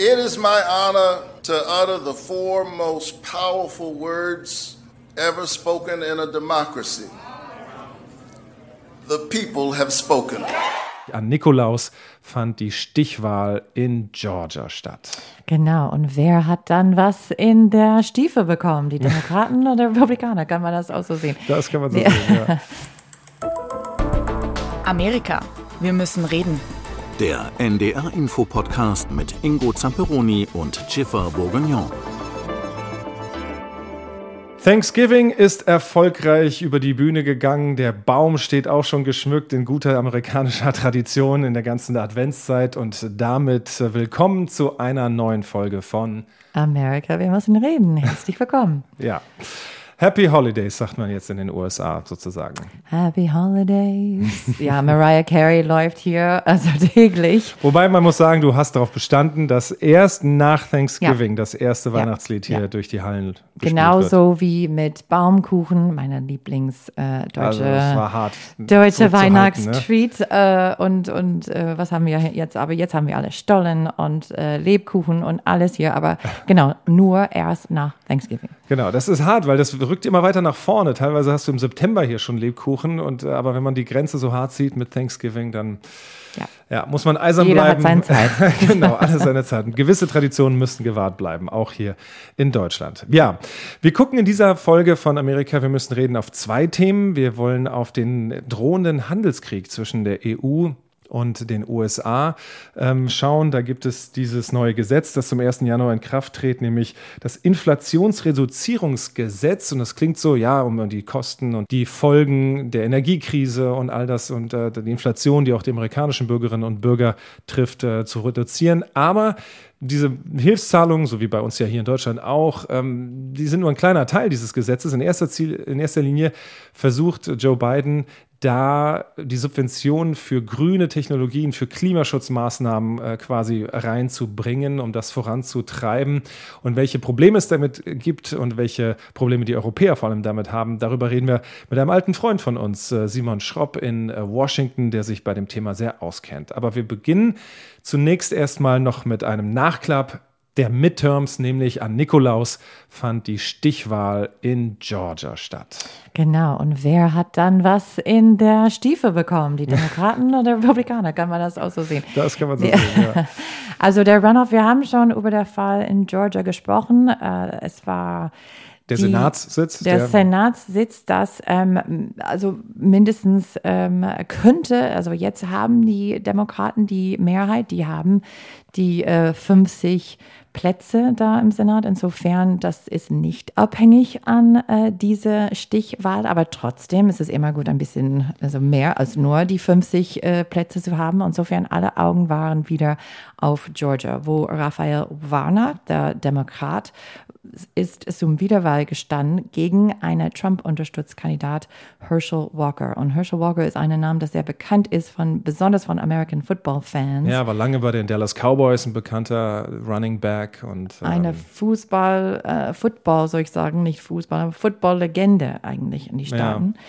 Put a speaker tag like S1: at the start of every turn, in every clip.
S1: It is my honor to utter the four most powerful words ever spoken in a democracy. The people have spoken.
S2: An Nikolaus fand die Stichwahl in Georgia statt.
S3: Genau, und wer hat dann was in der Stiefel bekommen? Die Demokraten oder Republikaner? Kann man das auch so sehen?
S2: Das kann man so ja. sehen, ja.
S4: Amerika, wir müssen reden.
S5: Der NDR-Info-Podcast mit Ingo Zamperoni und Schiffer Bourguignon.
S2: Thanksgiving ist erfolgreich über die Bühne gegangen. Der Baum steht auch schon geschmückt in guter amerikanischer Tradition in der ganzen Adventszeit. Und damit willkommen zu einer neuen Folge von
S3: Amerika, wir müssen reden. Herzlich willkommen.
S2: ja. Happy Holidays, sagt man jetzt in den USA sozusagen.
S3: Happy Holidays. Ja, Mariah Carey läuft hier also täglich.
S2: Wobei man muss sagen, du hast darauf bestanden, dass erst nach Thanksgiving ja. das erste Weihnachtslied hier ja. durch die Hallen
S3: Genauso wie mit Baumkuchen, meiner Lieblings äh, deutsche,
S2: also
S3: deutsche Weihnachtstreat. Ne? Äh, und und äh, was haben wir jetzt? Aber jetzt haben wir alle Stollen und äh, Lebkuchen und alles hier. Aber genau, nur erst nach Thanksgiving.
S2: Genau, das ist hart, weil das rückt immer weiter nach vorne. Teilweise hast du im September hier schon Lebkuchen, und, äh, aber wenn man die Grenze so hart sieht mit Thanksgiving, dann ja. ja muss man eisern
S3: Jeder
S2: bleiben.
S3: Hat seine Zeit.
S2: genau, alles seine Zeit. Und gewisse Traditionen müssten gewahrt bleiben, auch hier in Deutschland. Ja, wir gucken in dieser Folge von Amerika, wir müssen reden auf zwei Themen. Wir wollen auf den drohenden Handelskrieg zwischen der EU und den USA ähm, schauen. Da gibt es dieses neue Gesetz, das zum 1. Januar in Kraft tritt, nämlich das Inflationsreduzierungsgesetz. Und das klingt so, ja, um die Kosten und die Folgen der Energiekrise und all das und äh, die Inflation, die auch die amerikanischen Bürgerinnen und Bürger trifft, äh, zu reduzieren. Aber diese Hilfszahlungen, so wie bei uns ja hier in Deutschland auch, ähm, die sind nur ein kleiner Teil dieses Gesetzes. In erster, Ziel, in erster Linie versucht Joe Biden da die Subventionen für grüne Technologien, für Klimaschutzmaßnahmen äh, quasi reinzubringen, um das voranzutreiben. Und welche Probleme es damit gibt und welche Probleme die Europäer vor allem damit haben, darüber reden wir mit einem alten Freund von uns, äh, Simon Schropp in äh, Washington, der sich bei dem Thema sehr auskennt. Aber wir beginnen zunächst erstmal noch mit einem Nachklapp der Midterms, nämlich an Nikolaus, fand die Stichwahl in Georgia statt.
S3: Genau, und wer hat dann was in der Stiefel bekommen? Die Demokraten oder Republikaner? Kann man das auch so sehen?
S2: Das kann man so sehen, ja.
S3: Also der Runoff, wir haben schon über den Fall in Georgia gesprochen. Äh, es war
S2: der die, Senatssitz?
S3: Der, der Senatssitz, das ähm, also mindestens ähm, könnte, also jetzt haben die Demokraten die Mehrheit, die haben die äh, 50 Plätze da im Senat. Insofern, das ist nicht abhängig an äh, diese Stichwahl, aber trotzdem ist es immer gut, ein bisschen also mehr als nur die 50 äh, Plätze zu haben. Insofern, alle Augen waren wieder auf Georgia, wo Raphael Warner, der Demokrat, ist zum Wiederwahl gestanden gegen einen Trump-Unterstützkandidat Herschel Walker. Und Herschel Walker ist ein Name, der sehr bekannt ist, von, besonders von American Football-Fans.
S2: Ja, war lange bei den Dallas Cowboys ein bekannter Running Back. und
S3: ähm, Eine Fußball, äh, Football soll ich sagen, nicht Fußball, aber Football-Legende eigentlich in die Staaten. Ja.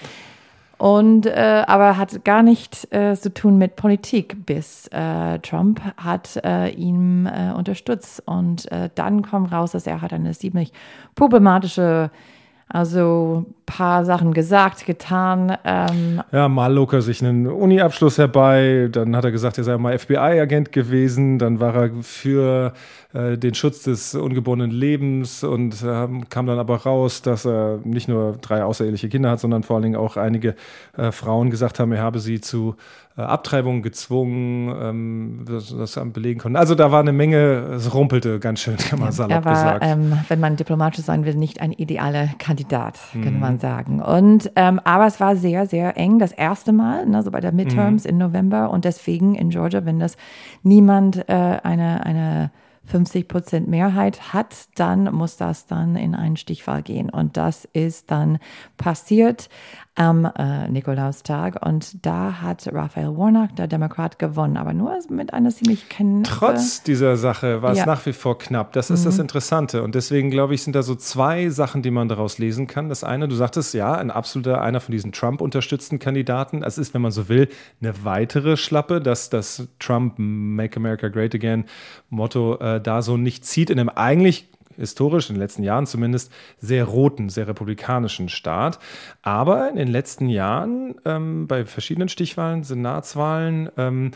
S3: Und äh, aber hat gar nichts äh, zu tun mit Politik, bis äh, Trump hat äh, ihn äh, unterstützt. Und äh, dann kommt raus, dass er hat eine ziemlich problematische also paar Sachen gesagt, getan. Ähm.
S2: Ja, mal log er sich einen Uni-Abschluss herbei, dann hat er gesagt, er sei mal FBI-Agent gewesen, dann war er für äh, den Schutz des ungeborenen Lebens und äh, kam dann aber raus, dass er nicht nur drei außereheliche Kinder hat, sondern vor allen Dingen auch einige äh, Frauen gesagt haben, er habe sie zu äh, Abtreibung gezwungen, ähm, das, das belegen konnten. Also da war eine Menge, es rumpelte ganz schön, kann man salopp
S3: er war,
S2: gesagt.
S3: Ähm, wenn man diplomatisch sein will, nicht ein idealer Kandidat, mhm. könnte man sagen. Und ähm, aber es war sehr, sehr eng, das erste Mal, ne, so bei der Midterms mhm. in November und deswegen in Georgia, wenn das niemand äh, eine, eine 50 Prozent Mehrheit hat, dann muss das dann in einen Stichwahl gehen. Und das ist dann passiert. Am äh, Nikolaustag. Und da hat Raphael Warnock, der Demokrat, gewonnen, aber nur mit einer ziemlich knappe...
S2: Trotz dieser Sache war es
S3: Ja.
S2: nach wie vor knapp. Das ist das Interessante. Und deswegen, glaube ich, sind da so zwei Sachen, die man daraus lesen kann. Das eine, du sagtest, ja, ein absoluter, einer von diesen Trump-unterstützten Kandidaten. Es ist, wenn man so will, eine weitere Schlappe, dass das Trump Make America Great Again Motto äh, da so nicht zieht in einem eigentlich historisch, in den letzten Jahren zumindest, sehr roten, sehr republikanischen Staat. Aber in den letzten Jahren ähm, bei verschiedenen Stichwahlen, Senatswahlen, ähm,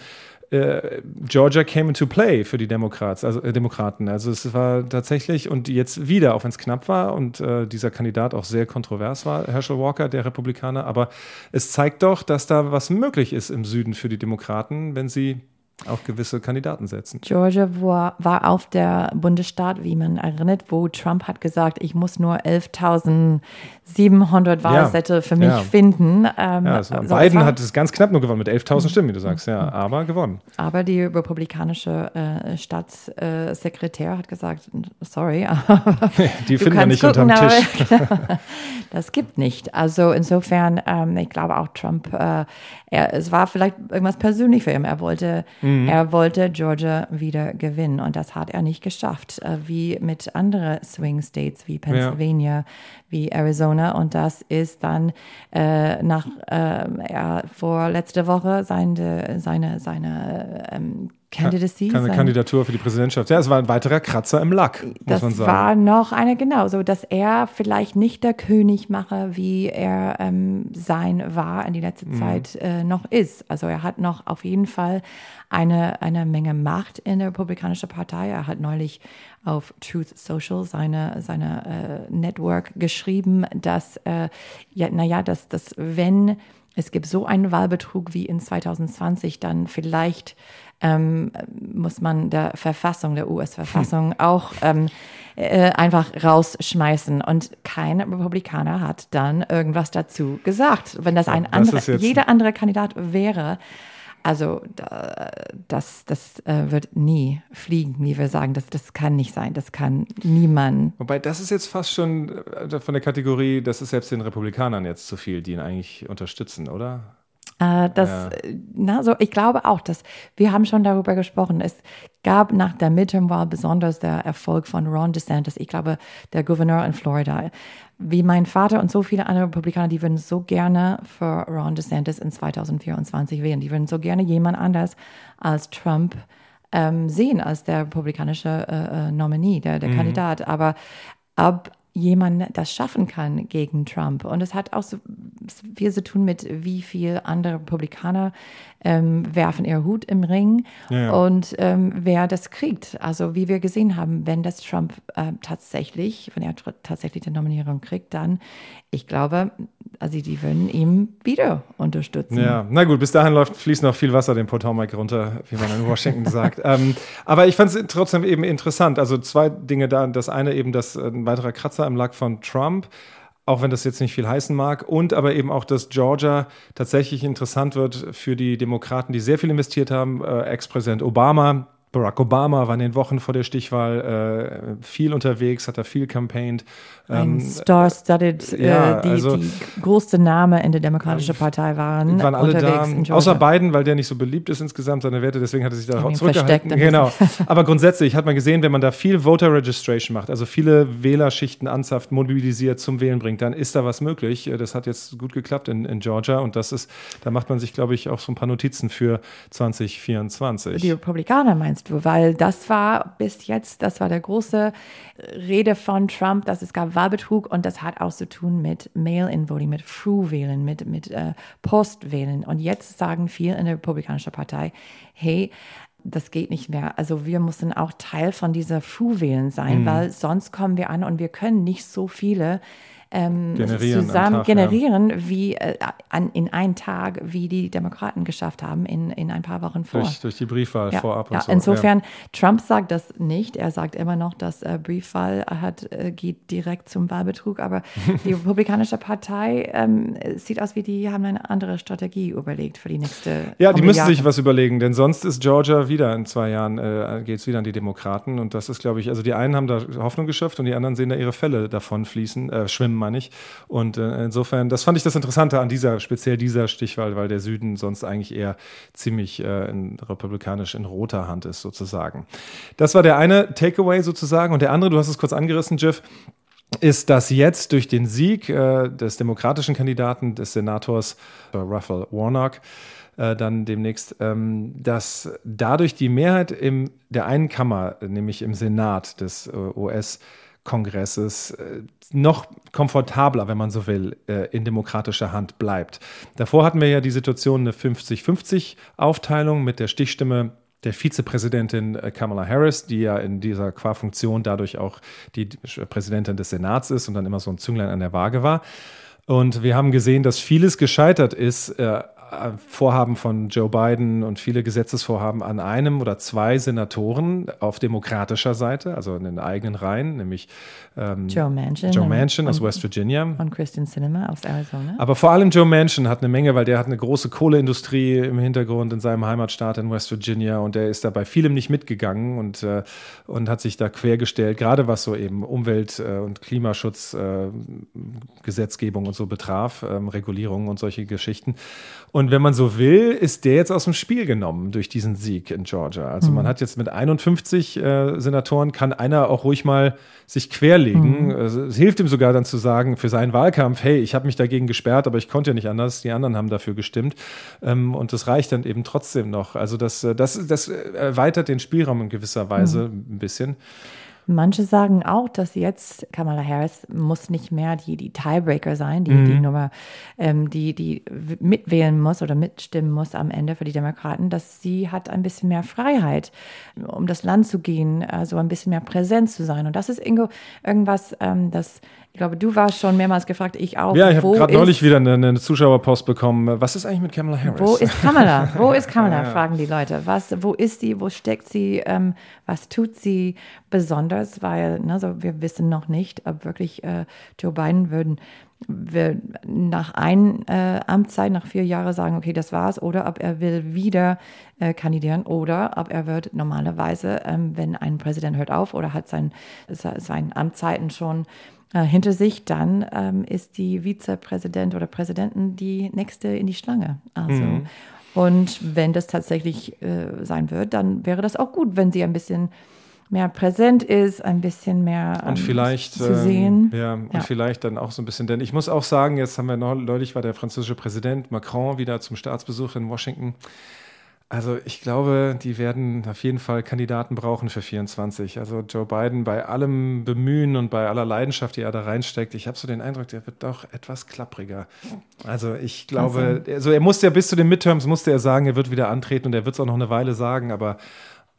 S2: äh, Georgia came into play für die Demokrats, also, äh, Demokraten. Also es war tatsächlich und jetzt wieder, auch wenn es knapp war und äh, dieser Kandidat auch sehr kontrovers war, Herschel Walker, der Republikaner, aber es zeigt doch, dass da was möglich ist im Süden für die Demokraten, wenn sie auf gewisse Kandidaten setzen.
S3: Georgia war, war auf der Bundesstaat, wie man erinnert, wo Trump hat gesagt, ich muss nur 11.700 Wahlsätze für mich
S2: Ja.
S3: finden. Ähm,
S2: Ja, also
S3: so,
S2: Biden hat es ganz knapp nur gewonnen mit 11.000 Stimmen, wie du sagst, ja, aber gewonnen.
S3: Aber die republikanische äh, Staatssekretär hat gesagt, sorry, aber
S2: Die finden wir nicht unterm
S3: gucken,
S2: Tisch.
S3: aber das gibt nicht. Also insofern, ähm, ich glaube auch Trump, äh, er, es war vielleicht irgendwas persönlich für ihn. Er wollte,
S2: Mhm.
S3: er wollte Georgia wieder gewinnen und das hat er nicht geschafft, äh, wie mit anderen Swing States wie Pennsylvania, wie Arizona und das ist dann äh, nach äh, er vor letzte Woche seine seine seine ähm, Candidacy,
S2: Keine
S3: sein-
S2: Kandidatur für die Präsidentschaft. Ja, es war ein weiterer Kratzer im Lack, muss
S3: das
S2: man sagen.
S3: war noch eine, genau, so dass er vielleicht nicht der König mache, wie er ähm, sein war in die letzte
S2: Mhm.
S3: Zeit äh, noch ist. Also er hat noch auf jeden Fall eine, eine Menge Macht in der Republikanischen Partei. Er hat neulich auf Truth Social seine, seine äh, Network geschrieben, dass, äh, ja, naja, dass, dass wenn es gibt so einen Wahlbetrug wie in 2020, dann vielleicht ähm, muss man der Verfassung, der US-Verfassung auch ähm, äh, einfach rausschmeißen. Und kein Republikaner hat dann irgendwas dazu gesagt. Wenn das ein
S2: das
S3: anderer, jeder andere Kandidat wäre, also da, das, das äh, wird nie fliegen, wie wir sagen. Das, das kann nicht sein. Das kann niemand.
S2: Wobei, das ist jetzt fast schon äh, von der Kategorie, das ist selbst den Republikanern jetzt zu viel, die ihn eigentlich unterstützen, oder?
S3: Äh, das, äh, na, so, ich glaube auch, dass wir haben schon darüber gesprochen. Es gab nach der Midterm-Wahl besonders der Erfolg von Ron DeSantis. Ich glaube, der Gouverneur in Florida. Wie mein Vater und so viele andere Republikaner, die würden so gerne für Ron DeSantis in 2024 wählen. Die würden so gerne jemand anders als Trump ähm, sehen, als der republikanische äh, äh, Nominee, der, der Kandidat. Aber ob jemand das schaffen kann gegen Trump. Und es hat auch so viel zu tun mit, wie viel andere Republikaner ähm, werfen ihr Hut im Ring
S2: Ja,
S3: und ähm, wer das kriegt. Also wie wir gesehen haben, wenn das Trump äh, tatsächlich, wenn er tatsächlich die Nominierung kriegt, dann, ich glaube, also die würden ihm wieder unterstützen.
S2: Ja, na gut, bis dahin läuft, fließt noch viel Wasser den Potomac runter, wie man in Washington sagt. Ähm, aber ich fand es trotzdem eben interessant. Also zwei Dinge da. Das eine eben, dass ein weiterer Kratzer im Lack von Trump, auch wenn das jetzt nicht viel heißen mag. Und aber eben auch, dass Georgia tatsächlich interessant wird für die Demokraten, die sehr viel investiert haben. Äh, Ex-Präsident Obama. Barack Obama war in den Wochen vor der Stichwahl äh, viel unterwegs, hat da viel campaigned.
S3: Ein
S2: Ähm,
S3: Star-studded,
S2: ja,
S3: äh, die,
S2: also-
S3: die größte Name in der Demokratischen Partei waren,
S2: waren alle da, außer Biden, weil der nicht so beliebt ist insgesamt, seine Werte, deswegen hat er sich da auch zurückgehalten. Genau. Aber grundsätzlich hat man gesehen, wenn man da viel Voter Registration macht, also viele Wählerschichten anzapft, mobilisiert, zum Wählen bringt, dann ist da was möglich. Das hat jetzt gut geklappt in, in Georgia und das ist, da macht man sich, glaube ich, auch so ein paar Notizen für 2024.
S3: Die Republikaner meinst du, weil das war bis jetzt, das war der große Rede von Trump, dass es gab Wahlbetrug und das hat auch zu tun mit Mail-in-Voting, mit Frühwählen, mit, mit äh, Postwählen. Und jetzt sagen viele in der Republikanischen Partei, hey, das geht nicht mehr. Also wir müssen auch Teil von dieser Frühwählen sein,
S2: Mhm.
S3: weil sonst kommen wir an und wir können nicht so viele ähm,
S2: Generieren am
S3: zusammen
S2: Tag, ja.
S3: generieren, wie äh, an, in einen Tag, wie die Demokraten geschafft haben in, in ein paar Wochen vor.
S2: durch, durch die Briefwahl
S3: Ja,
S2: vorab und
S3: ja,
S2: so.
S3: insofern, Trump sagt das nicht. Er sagt immer noch, dass äh, Briefwahl hat, äh, geht direkt zum Wahlbetrug. Aber die Republikanische Partei ähm, sieht aus wie die haben eine andere Strategie überlegt für die nächste.
S2: Ja, die müssen
S3: Jahre.
S2: sich was überlegen, denn sonst ist Georgia wieder in zwei Jahren, äh, geht es wieder an die Demokraten. Und das ist, glaube ich, also die einen haben da Hoffnung geschöpft und die anderen sehen da ihre Fälle davon fließen, äh, schwimmen meine ich. Und äh, insofern, das fand ich das Interessante an dieser, speziell dieser Stichwahl, weil der Süden sonst eigentlich eher ziemlich äh, in, republikanisch in roter Hand ist, sozusagen. Das war der eine Takeaway sozusagen. Und der andere, du hast es kurz angerissen, Jeff, ist, dass jetzt durch den Sieg äh, des demokratischen Kandidaten, des Senators äh, Raphael Warnock, äh, dann demnächst, ähm, dass dadurch die Mehrheit in der einen Kammer, nämlich im Senat des äh, US, Kongresses äh, noch komfortabler, wenn man so will, äh, in demokratischer Hand bleibt. Davor hatten wir ja die Situation eine 50-50-Aufteilung mit der Stichstimme der Vizepräsidentin äh, Kamala Harris, die ja in dieser Qua-Funktion dadurch auch die Präsidentin des Senats ist und dann immer so ein Zünglein an der Waage war. Und wir haben gesehen, dass vieles gescheitert ist äh, Vorhaben von Joe Biden und viele Gesetzesvorhaben an einem oder zwei Senatoren auf demokratischer Seite, also in den eigenen Reihen, nämlich
S3: ähm, Joe Manchin,
S2: Joe Manchin aus West Virginia.
S3: Und Christian Sinema aus Arizona.
S2: Aber vor allem Joe Manchin hat eine Menge, weil der hat eine große Kohleindustrie im Hintergrund in seinem Heimatstaat in West Virginia und der ist da bei vielem nicht mitgegangen und, äh, und hat sich da quergestellt, gerade was so eben Umwelt- äh, und Klimaschutz, äh, Gesetzgebung und so betraf, ähm, Regulierungen und solche Geschichten. Und wenn man so will, ist der jetzt aus dem Spiel genommen durch diesen Sieg in Georgia. Also mhm. man hat jetzt mit 51 äh, Senatoren, kann einer auch ruhig mal sich querlegen. Mhm. Also es hilft ihm sogar dann zu sagen, für seinen Wahlkampf, hey, ich habe mich dagegen gesperrt, aber ich konnte ja nicht anders. Die anderen haben dafür gestimmt. Ähm, und das reicht dann eben trotzdem noch. Also das, äh, das, das erweitert den Spielraum in gewisser Weise mhm. ein bisschen.
S3: Manche sagen auch, dass jetzt Kamala Harris muss nicht mehr die, die Tiebreaker sein, die, mhm. die Nummer, ähm, die, die mitwählen muss oder mitstimmen muss am Ende für die Demokraten, dass sie hat ein bisschen mehr Freiheit, um das Land zu gehen, also ein bisschen mehr präsent zu sein. Und das ist Ingo irgendwas, ähm, das ich glaube, du warst schon mehrmals gefragt, ich auch.
S2: Ja, ich habe gerade neulich wieder eine, eine, Zuschauerpost bekommen. Was ist eigentlich mit Kamala Harris?
S3: Wo ist Kamala? Wo ist Kamala? ja, ja. Fragen die Leute. Was, wo ist sie? Wo steckt sie? Ähm, was tut sie besonders? Weil ne, so, wir wissen noch nicht, ob wirklich äh, Joe Biden würden wir nach ein äh, Amtszeit, nach vier Jahren sagen, okay, das war's, oder ob er will wieder äh, kandidieren oder ob er wird normalerweise, ähm, wenn ein Präsident hört auf oder hat sein, sein Amtszeiten schon äh, hinter sich, dann ähm, ist die Vizepräsident oder Präsidentin die nächste in die Schlange. Also mhm. und wenn das tatsächlich äh, sein wird, dann wäre das auch gut, wenn sie ein bisschen mehr präsent ist, ein bisschen mehr
S2: und ähm, vielleicht,
S3: zu sehen.
S2: Ähm, ja, und ja. vielleicht dann auch so ein bisschen, denn ich muss auch sagen, jetzt haben wir neulich war der französische Präsident Macron wieder zum Staatsbesuch in Washington. Also ich glaube, die werden auf jeden Fall Kandidaten brauchen für 24. Also Joe Biden bei allem Bemühen und bei aller Leidenschaft, die er da reinsteckt, ich habe so den Eindruck, der wird doch etwas klappriger. Also ich glaube, also er musste ja bis zu den Midterms musste er sagen, er wird wieder antreten und er wird es auch noch eine Weile sagen, aber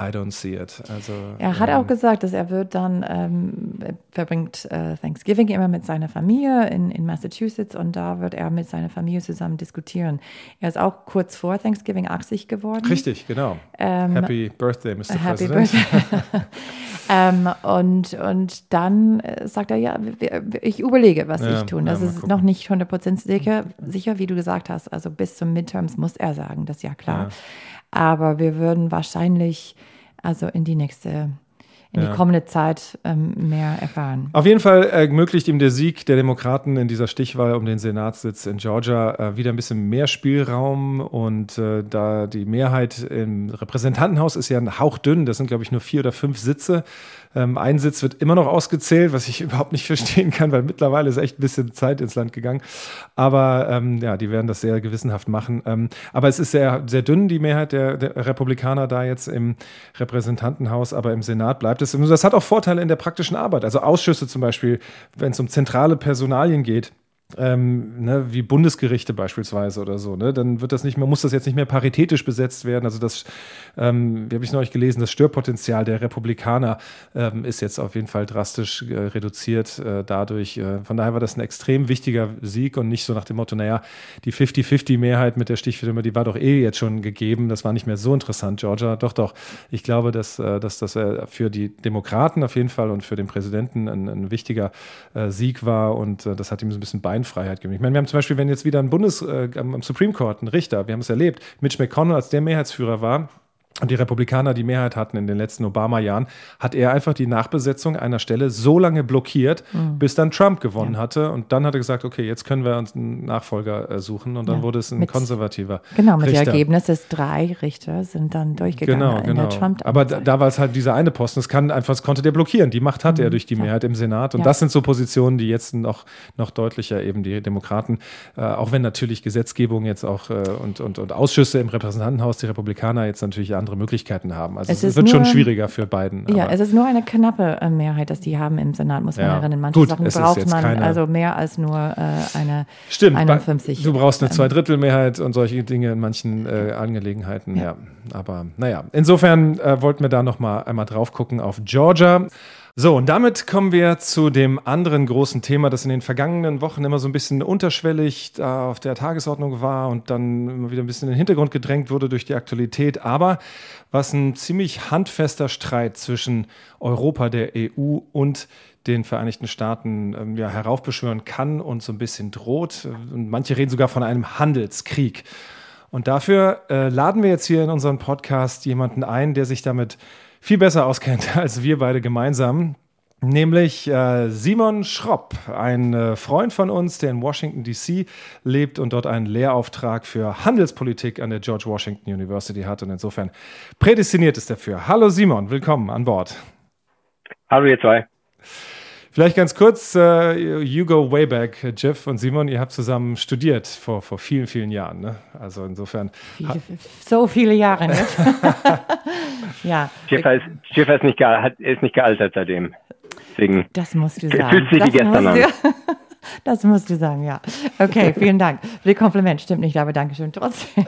S2: I don't see it. Also,
S3: er hat ähm, auch gesagt, dass er wird dann, ähm, verbringt äh, Thanksgiving immer mit seiner Familie in, in Massachusetts und da wird er mit seiner Familie zusammen diskutieren. Er ist auch kurz vor Thanksgiving 80 geworden.
S2: Richtig, genau. Ähm, Happy Birthday, Mr.
S3: Happy
S2: President.
S3: Birthday. ähm, und, und dann äh, sagt er, ja, ich überlege, was ja, ich tun. Das ja, ist noch nicht 100% sicher, sicher, wie du gesagt hast. Also bis zum Midterms muss er sagen, das ist ja klar. Ja. Aber wir würden wahrscheinlich also in die nächste in die kommende Zeit ähm, mehr erfahren.
S2: Auf jeden Fall ermöglicht ihm der Sieg der Demokraten in dieser Stichwahl um den Senatssitz in Georgia äh, wieder ein bisschen mehr Spielraum und äh, da die Mehrheit im Repräsentantenhaus ist ja ein Hauch dünn, das sind glaube ich nur vier oder fünf Sitze. Ähm, ein Sitz wird immer noch ausgezählt, was ich überhaupt nicht verstehen kann, weil mittlerweile ist echt ein bisschen Zeit ins Land gegangen. Aber ähm, ja, die werden das sehr gewissenhaft machen. Ähm, aber es ist sehr, sehr dünn, die Mehrheit der, der, Republikaner da jetzt im Repräsentantenhaus, aber im Senat bleibt es. Das hat auch Vorteile in der praktischen Arbeit. Also Ausschüsse zum Beispiel, wenn es um zentrale Personalien geht ähm, ne, wie Bundesgerichte beispielsweise oder so, ne, dann wird das nicht mehr, muss das jetzt nicht mehr paritätisch besetzt werden. Also das, ähm, wie habe ich neulich gelesen, das Störpotenzial der Republikaner ähm, ist jetzt auf jeden Fall drastisch äh, reduziert äh, dadurch. Äh, von daher war das ein extrem wichtiger Sieg und nicht so nach dem Motto, naja, die 50-50-Mehrheit mit der Stichfirma, die war doch eh jetzt schon gegeben. Das war nicht mehr so interessant, Georgia. Doch, doch. Ich glaube, dass, äh, dass das äh, für die Demokraten auf jeden Fall und für den Präsidenten ein, ein wichtiger äh, Sieg war und das hat ihm so ein bisschen Bein Beinfreiheit geben. Ich meine, wir haben zum Beispiel, wenn jetzt wieder ein Bundes, äh, am Supreme Court, ein Richter, wir haben es erlebt, Mitch McConnell, als der Mehrheitsführer war, und die Republikaner die Mehrheit hatten in den letzten Obama-Jahren, hat er einfach die Nachbesetzung einer Stelle so lange blockiert, mhm. bis dann Trump gewonnen ja. hatte. Und dann hat er gesagt, okay, jetzt können wir uns einen Nachfolger äh, suchen. Und dann ja. wurde es ein mit, konservativer.
S3: Genau, mit dem Ergebnis des drei Richter sind dann durchgegangen
S2: genau,
S3: in
S2: genau.
S3: der Trump.
S2: Aber da, da war es halt dieser eine Posten. Das kann einfach, das konnte der blockieren. Die Macht hat mhm. er durch die Mehrheit im Senat. Und das sind so Positionen, die jetzt noch, noch deutlicher eben die Demokraten, äh, auch wenn natürlich Gesetzgebung jetzt auch äh, und, und, und Ausschüsse im Repräsentantenhaus die Republikaner jetzt natürlich andere Möglichkeiten haben. Also es, es wird schon schwieriger für Biden.
S3: Ja, es ist nur eine knappe äh, Mehrheit, dass die haben im Senat, muss man ja. erinnern. Manche Gut, Sachen braucht man keine, also mehr als nur äh, eine
S2: Stimmt, 51. Du brauchst eine ähm, Zweidrittelmehrheit und solche Dinge in manchen äh, Angelegenheiten. Ja. ja. aber naja, insofern äh, wollten wir da noch mal einmal drauf gucken auf Georgia. So, und damit kommen wir zu dem anderen großen Thema, das in den vergangenen Wochen immer so ein bisschen unterschwellig da auf der Tagesordnung war und dann immer wieder ein bisschen in den Hintergrund gedrängt wurde durch die Aktualität, aber was ein ziemlich handfester Streit zwischen Europa, der EU und den Vereinigten Staaten ähm, ja, heraufbeschwören kann und so ein bisschen droht. Und manche reden sogar von einem Handelskrieg. Und dafür äh, laden wir jetzt hier in unseren Podcast jemanden ein, der sich damit viel besser auskennt als wir beide gemeinsam. Nämlich äh, Simon Schropp, ein äh, Freund von uns, der in Washington, D.C. lebt und dort einen Lehrauftrag für Handelspolitik an der George Washington University hat und insofern prädestiniert ist dafür. Hallo Simon, willkommen an Bord.
S6: Hallo ihr zwei.
S2: Vielleicht ganz kurz, uh, you go way back, Jeff und Simon, ihr habt zusammen studiert vor, vor vielen, vielen Jahren. Ne? Also insofern.
S3: Viele, so viele Jahre, ne?
S6: ja. Jeff ist, Jeff ist, nicht, ist nicht gealtert seitdem. Deswegen
S3: das musst du sagen. Fühlt sich das wie gestern an. Das musst du sagen, ja. Okay, vielen Dank. Für die Kompliment stimmt nicht, aber Dankeschön trotzdem.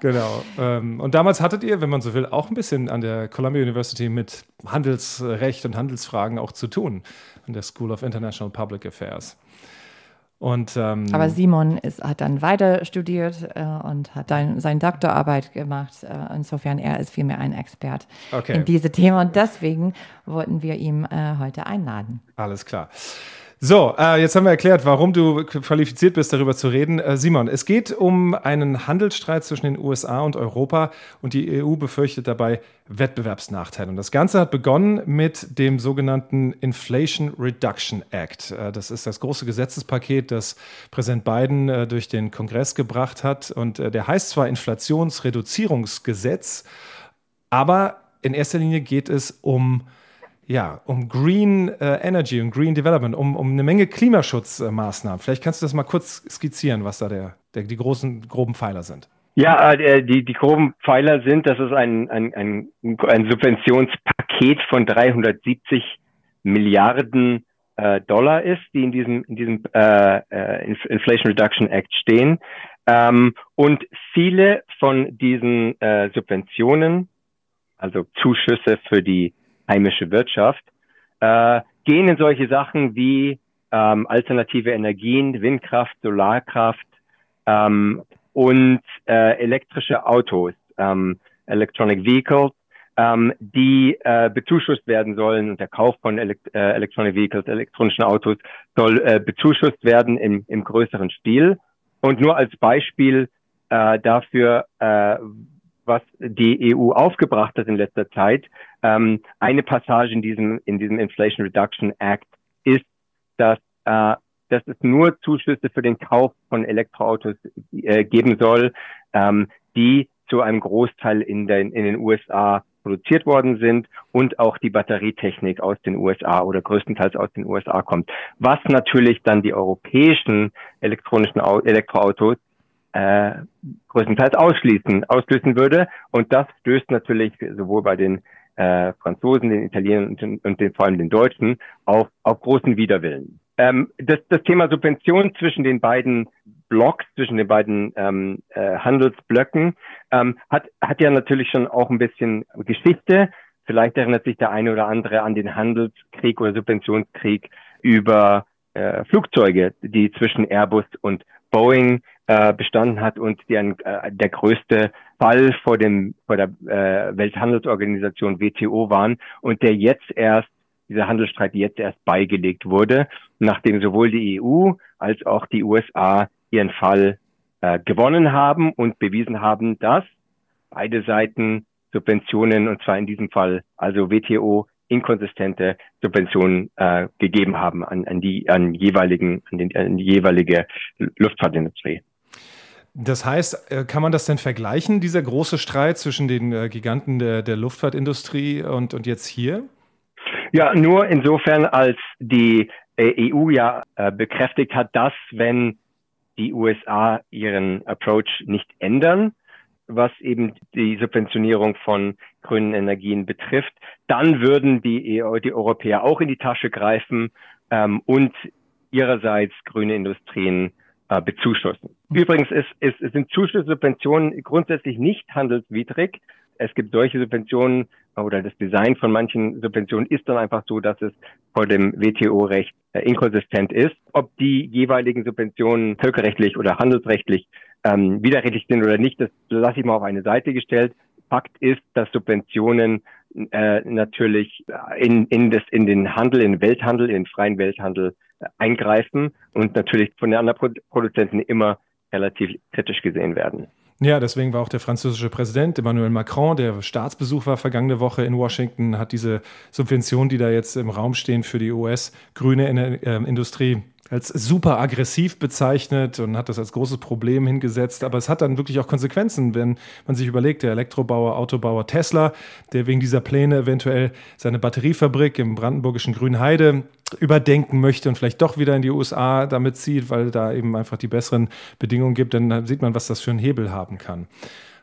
S2: Genau. Ähm, und damals hattet ihr, wenn man so will, auch ein bisschen an der Columbia University mit Handelsrecht und Handelsfragen auch zu tun, an der School of International Public Affairs. Und, ähm,
S3: Aber Simon ist, hat dann weiter studiert äh, und hat dann seine Doktorarbeit gemacht. Äh, insofern er ist vielmehr ein Expert okay. in diese Themen und deswegen wollten wir ihn äh, heute einladen.
S2: Alles klar. So, äh, jetzt haben wir erklärt, warum du qualifiziert bist, darüber zu reden. Äh, Simon, es geht um einen Handelsstreit zwischen den USA und Europa und die EU befürchtet dabei Wettbewerbsnachteile. Und das Ganze hat begonnen mit dem sogenannten Inflation Reduction Act. Äh, das ist das große Gesetzespaket, das Präsident Biden äh, durch den Kongress gebracht hat. Und äh, der heißt zwar Inflationsreduzierungsgesetz, aber in erster Linie geht es um ja, um Green äh, Energy und Green Development, um, um eine Menge Klimaschutzmaßnahmen. Vielleicht kannst du das mal kurz skizzieren, was da der, der, die großen, groben Pfeiler sind.
S6: Ja, äh, die, die groben Pfeiler sind, das ist ein, ein, ein, ein Subventionspaket von 370 Milliarden äh, Dollar ist, die in diesem, in diesem äh, äh Inflation Reduction Act stehen. Ähm, und viele von diesen äh, Subventionen, also Zuschüsse für die heimische Wirtschaft, äh, gehen in solche Sachen wie ähm, alternative Energien, Windkraft, Solarkraft ähm, und äh, elektrische Autos, ähm, Electronic Vehicles, ähm, die äh, bezuschusst werden sollen und der Kauf von Elekt äh, Electronic Vehicles, elektronischen Autos soll äh, bezuschusst werden im, im größeren Stil. Und nur als Beispiel äh, dafür, äh, was die EU aufgebracht hat in letzter Zeit. Ähm, eine Passage in diesem, in diesem Inflation Reduction Act ist, dass, äh, dass es nur Zuschüsse für den Kauf von Elektroautos äh, geben soll, ähm, die zu einem Großteil in den, in den USA produziert worden sind und auch die Batterietechnik aus den USA oder größtenteils aus den USA kommt. Was natürlich dann die europäischen elektronischen Elektroautos äh, größtenteils ausschließen, auslösen würde. Und das stößt natürlich sowohl bei den äh, Franzosen, den Italienern und, den, und den, vor allem den Deutschen auf, auf großen Widerwillen. Ähm, das, das Thema Subvention zwischen den beiden Blocks, zwischen den beiden ähm, äh, Handelsblöcken, ähm, hat, hat ja natürlich schon auch ein bisschen Geschichte. Vielleicht erinnert sich der eine oder andere an den Handelskrieg oder Subventionskrieg über äh, Flugzeuge, die zwischen Airbus und Boeing äh, bestanden hat und die ein, äh, der größte Fall vor dem vor der äh, Welthandelsorganisation WTO waren und der jetzt erst dieser Handelsstreit jetzt erst beigelegt wurde, nachdem sowohl die EU als auch die USA ihren Fall äh, gewonnen haben und bewiesen haben, dass beide Seiten Subventionen, und zwar in diesem Fall also WTO inkonsistente Subventionen äh, gegeben haben an, an die an jeweiligen an, den, an die jeweilige Luftfahrtindustrie.
S2: Das heißt, äh, kann man das denn vergleichen, dieser große Streit zwischen den äh, Giganten der, der Luftfahrtindustrie und, und jetzt hier?
S6: Ja, nur insofern, als die äh, EU ja bekräftigt hat, dass wenn die USA ihren Approach nicht ändern, was eben die Subventionierung von grünen Energien betrifft, dann würden die, EU, die Europäer auch in die Tasche greifen ähm, und ihrerseits grüne Industrien äh, bezuschussen. Übrigens ist, ist, sind Zuschusssubventionen grundsätzlich nicht handelswidrig. Es gibt solche Subventionen oder das Design von manchen Subventionen ist dann einfach so, dass es vor dem WTO-Recht äh, inkonsistent ist. Ob die jeweiligen Subventionen völkerrechtlich oder handelsrechtlich ähm, widerrechtlich sind oder nicht, das lasse ich mal auf eine Seite gestellt. Fakt ist, dass Subventionen äh, natürlich in, in, das, in den Handel, in den Welthandel, in den freien Welthandel äh, eingreifen und natürlich von den anderen Produzenten immer relativ kritisch gesehen werden.
S2: Ja, deswegen war auch der französische Präsident Emmanuel Macron, der Staatsbesuch war vergangene Woche in Washington, hat diese Subventionen, die da jetzt im Raum stehen für die US-grüne äh, Industrie, als super aggressiv bezeichnet und hat das als großes Problem hingesetzt. Aber es hat dann wirklich auch Konsequenzen, wenn man sich überlegt, der Elektrobauer, Autobauer Tesla, der wegen dieser Pläne eventuell seine Batteriefabrik im brandenburgischen Grünheide überdenken möchte und vielleicht doch wieder in die USA damit zieht, weil da eben einfach die besseren Bedingungen gibt, dann sieht man, was das für einen Hebel haben kann.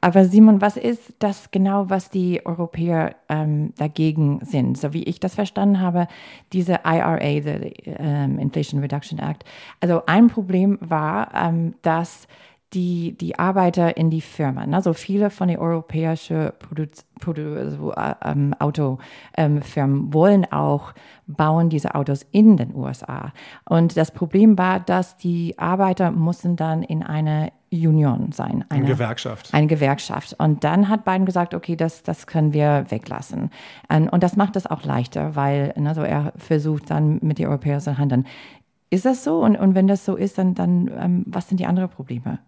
S3: Aber Simon, was ist das genau, was die Europäer ähm, dagegen sind? So wie ich das verstanden habe, diese IRA, the ähm, Inflation Reduction Act. Also ein Problem war, ähm, dass die, die Arbeiter in die Firmen. Also viele von den europäischen Produ Produ also, äh, ähm, Autofirmen wollen auch bauen diese Autos in den USA. Und das Problem war, dass die Arbeiter mussten dann in eine Union sein.
S2: Eine, eine, Gewerkschaft.
S3: Eine Gewerkschaft. Und dann hat Biden gesagt, okay, das, das können wir weglassen. Und das macht es auch leichter, weil also er versucht dann mit den Europäern zu handeln. Ist das so? Und, und wenn das so ist, dann, dann ähm, was sind die anderen Probleme?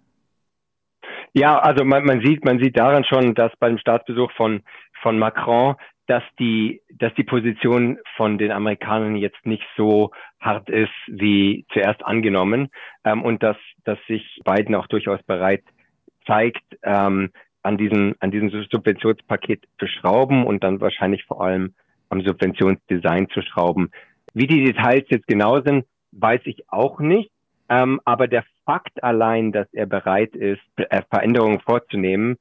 S6: Ja, also man, man sieht, man sieht daran schon, dass beim Staatsbesuch von, von Macron, dass die, dass die Position von den Amerikanern jetzt nicht so hart ist wie zuerst angenommen ähm, und dass, dass sich Biden auch durchaus bereit zeigt, ähm, an diesem, an diesem Subventionspaket zu schrauben und dann wahrscheinlich vor allem am Subventionsdesign zu schrauben. Wie die Details jetzt genau sind, weiß ich auch nicht. Ähm, aber der Fakt allein, dass er bereit ist, äh, Veränderungen vorzunehmen,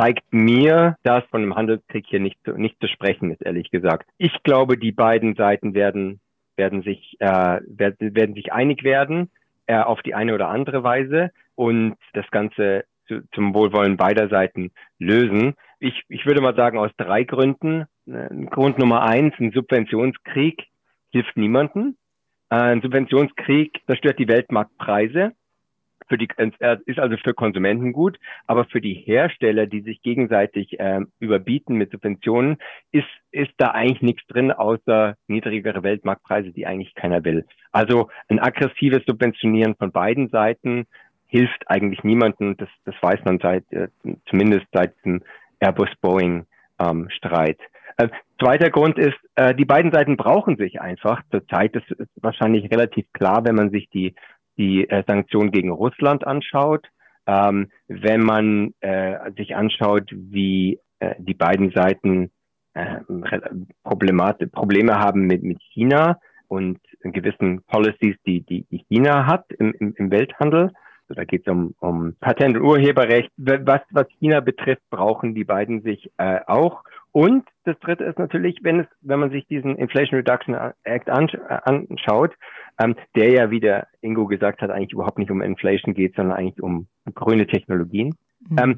S6: zeigt mir, dass von einem Handelskrieg hier nicht, nicht zu sprechen ist, ehrlich gesagt. Ich glaube, die beiden Seiten werden, werden sich, äh, werden, werden sich einig werden, äh, auf die eine oder andere Weise und das Ganze zu, zum Wohlwollen beider Seiten lösen. Ich, ich würde mal sagen, aus drei Gründen. Äh, Grund Nummer eins, ein Subventionskrieg hilft niemanden. Äh, ein Subventionskrieg zerstört die Weltmarktpreise. Für die, ist also für Konsumenten gut, aber für die Hersteller, die sich gegenseitig ähm, überbieten mit Subventionen, ist, ist da eigentlich nichts drin, außer niedrigere Weltmarktpreise, die eigentlich keiner will. Also ein aggressives Subventionieren von beiden Seiten hilft eigentlich niemandem. Das, das weiß man seit, äh, zumindest seit dem Airbus-Boeing-Streit. Ähm, äh, zweiter Grund ist, äh, die beiden Seiten brauchen sich einfach zurzeit. Das ist wahrscheinlich relativ klar, wenn man sich die, die äh, Sanktionen gegen Russland anschaut. Ähm, wenn man äh, sich anschaut, wie äh, die beiden Seiten äh, Problemat Probleme haben mit, mit China und gewissen Policies, die, die, die China hat im, im, im Welthandel. Also da geht es um, um Patent- und Urheberrecht. Was, was China betrifft, brauchen die beiden sich äh, auch. Und das dritte ist natürlich, wenn es, wenn man sich diesen Inflation Reduction Act anschaut, ähm, der ja, wie der Ingo gesagt hat, eigentlich überhaupt nicht um Inflation geht, sondern eigentlich um grüne Technologien. Mhm. Ähm,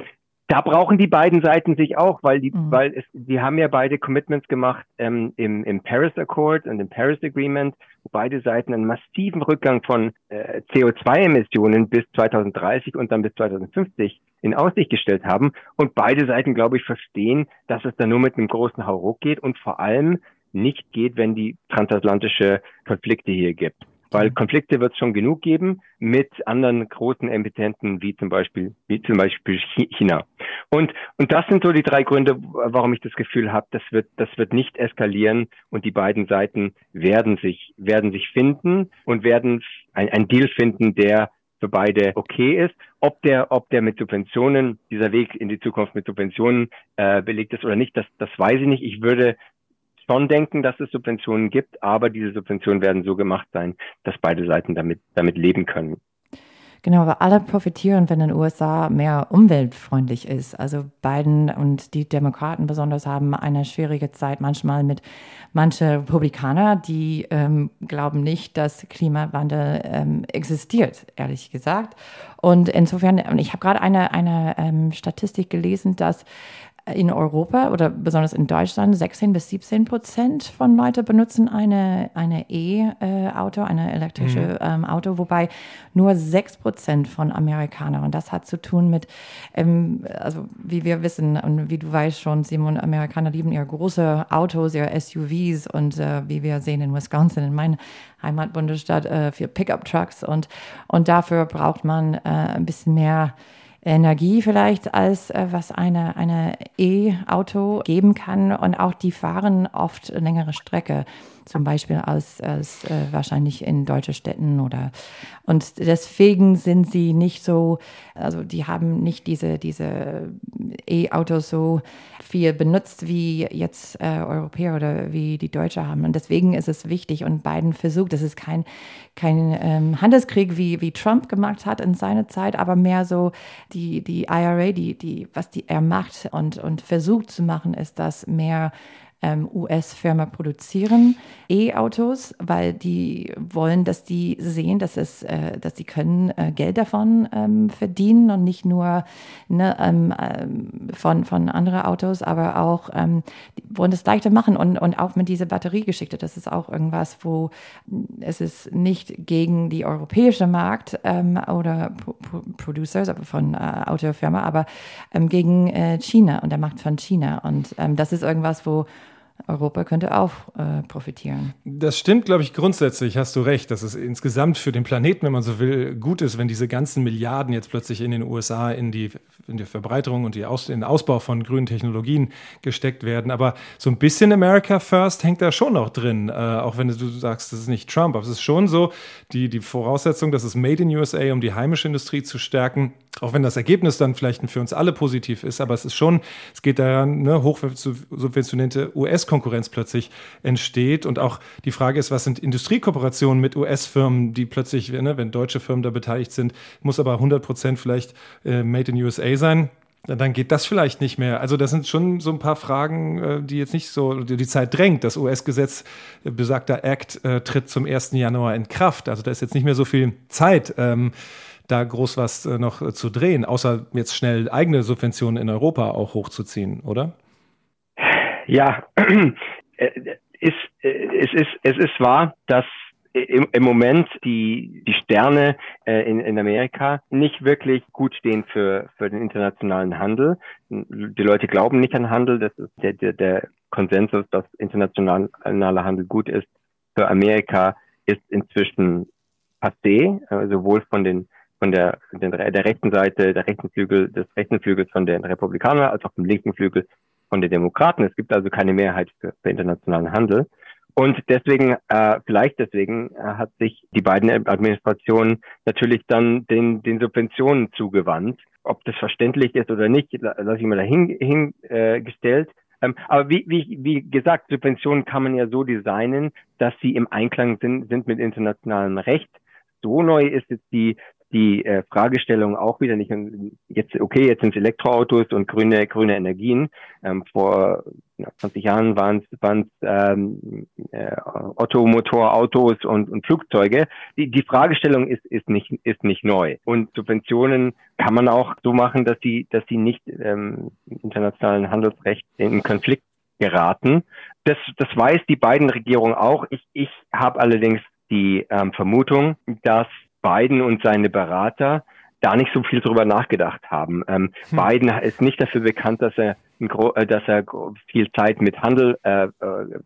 S6: da brauchen die beiden Seiten sich auch, weil die, mhm. weil es, die haben ja beide Commitments gemacht ähm, im, im Paris Accord und im Paris Agreement, wo beide Seiten einen massiven Rückgang von äh, CO2-Emissionen bis 2030 und dann bis 2050 in Aussicht gestellt haben. Und beide Seiten, glaube ich, verstehen, dass es da nur mit einem großen Hauruck geht und vor allem nicht geht, wenn die transatlantische Konflikte hier gibt. weil Konflikte wird es schon genug geben mit anderen großen Emittenten wie zum Beispiel wie zum Beispiel China. Und und das sind so die drei Gründe, warum ich das Gefühl habe, das wird das wird nicht eskalieren und die beiden Seiten werden sich werden sich finden und werden ein, ein Deal finden, der für beide okay ist. Ob der, ob der mit Subventionen, dieser Weg in die Zukunft mit Subventionen äh, belegt ist oder nicht, das, das weiß ich nicht. Ich würde schon denken, dass es Subventionen gibt, aber diese Subventionen werden so gemacht sein, dass beide Seiten damit, damit leben können.
S3: Genau, aber alle profitieren, wenn in den USA mehr umweltfreundlich ist. Also Biden und die Demokraten besonders haben eine schwierige Zeit manchmal mit manchen Republikaner, die ähm, glauben nicht, dass Klimawandel ähm, existiert, ehrlich gesagt. Und insofern, ich habe gerade eine, eine ähm, Statistik gelesen, dass in Europa oder besonders in Deutschland 16 bis 17 Prozent von Leuten benutzen eine, eine E-Auto, eine elektrische mhm. ähm, Auto, wobei nur 6 Prozent von Amerikanern. Und das hat zu tun mit, ähm, also wie wir wissen und wie du weißt schon, Simon, Amerikaner lieben ihre große Autos, ihre SUVs und äh, wie wir sehen in Wisconsin, in meinem Heimatbundesstaat, äh, für Pickup-Trucks und, und dafür braucht man äh, ein bisschen mehr Energie vielleicht, als äh, was eine, eine E-Auto geben kann. Und auch die fahren oft längere Strecke zum Beispiel als, als äh, wahrscheinlich in deutsche Städten oder und deswegen sind sie nicht so, also die haben nicht diese, diese E-Autos so viel benutzt wie jetzt äh, Europäer oder wie die Deutsche haben. Und deswegen ist es wichtig und Biden versucht, das ist kein, kein ähm, Handelskrieg wie, wie Trump gemacht hat in seiner Zeit, aber mehr so die, die IRA, die, die, was die er macht und, und versucht zu machen, ist, dass mehr US-Firma produzieren E-Autos, weil die wollen, dass die sehen, dass es, äh, dass sie können äh, Geld davon ähm, verdienen und nicht nur ne, ähm, ähm von von anderen Autos, aber auch ähm, wollen das leichter machen und und auch mit dieser Batteriegeschichte. Das ist auch irgendwas, wo es ist nicht gegen die europäische Markt ähm, oder Pro Producers aber von äh, Autofirma, aber gegen China und der Markt von China und das ist irgendwas, wo Europa könnte auch äh, profitieren.
S2: Das stimmt, glaube ich, grundsätzlich, hast du recht, dass es insgesamt für den Planeten, wenn man so will, gut ist, wenn diese ganzen Milliarden jetzt plötzlich in den USA in die, in die Verbreiterung und die Aus, den Ausbau von grünen Technologien gesteckt werden. Aber so ein bisschen America First hängt da schon noch drin, äh, auch wenn du sagst, das ist nicht Trump, aber es ist schon so, die, die Voraussetzung, dass es Made in USA, um die heimische Industrie zu stärken, auch wenn das Ergebnis dann vielleicht für uns alle positiv ist, aber es ist schon, es geht da ne, hoch subventionierte US-Konkurrenz plötzlich entsteht. Und auch die Frage ist, was sind Industriekooperationen mit US-Firmen, die plötzlich, ne, wenn deutsche Firmen da beteiligt sind, muss aber 100 Prozent vielleicht äh, Made in USA sein dann geht das vielleicht nicht mehr. Also das sind schon so ein paar Fragen, äh, die jetzt nicht so, die Zeit drängt. Das US-Gesetz, äh, besagter Act, äh, tritt zum 1. Januar in Kraft. Also da ist jetzt nicht mehr so viel Zeit. Ähm, da groß was noch zu drehen, außer jetzt schnell eigene Subventionen in Europa auch hochzuziehen, oder?
S6: Ja, äh, ist, es, ist, es ist wahr, dass im, im Moment die, die Sterne äh, in, in Amerika nicht wirklich gut stehen für, für den internationalen Handel. Die Leute glauben nicht an Handel. Das ist der, der, der Konsensus, dass internationaler Handel gut ist für Amerika, ist inzwischen passé, äh, sowohl von den von der, der, der rechten Seite, der rechten Flügel, des rechten Flügels von den Republikanern als auch dem linken Flügel von den Demokraten. Es gibt also keine Mehrheit für, für internationalen Handel. Und deswegen, äh, vielleicht deswegen, äh, hat sich die beiden Administrationen natürlich dann den, den Subventionen zugewandt. Ob das verständlich ist oder nicht, lasse ich mal dahingestellt. Äh, gestellt. ähm, aber wie, wie, wie gesagt, Subventionen kann man ja so designen, dass sie im Einklang sind, sind mit internationalem Recht. So neu ist jetzt die die äh, Fragestellung auch wieder nicht jetzt okay jetzt sind es Elektroautos und grüne grüne Energien. Ähm, vor ja, 20 Jahren waren es ähm, äh, Ottomotorautos und, und Flugzeuge. Die die Fragestellung ist ist nicht ist nicht neu. Und Subventionen kann man auch so machen dass sie dass sie nicht ähm, internationalen Handelsrecht in Konflikt geraten. Das das weiß die beiden Regierungen auch. Ich ich habe allerdings die ähm, Vermutung, dass Biden und seine Berater da nicht so viel drüber nachgedacht haben. Ähm, hm. Biden ist nicht dafür bekannt, dass er, äh, dass er viel Zeit mit Handel äh, äh,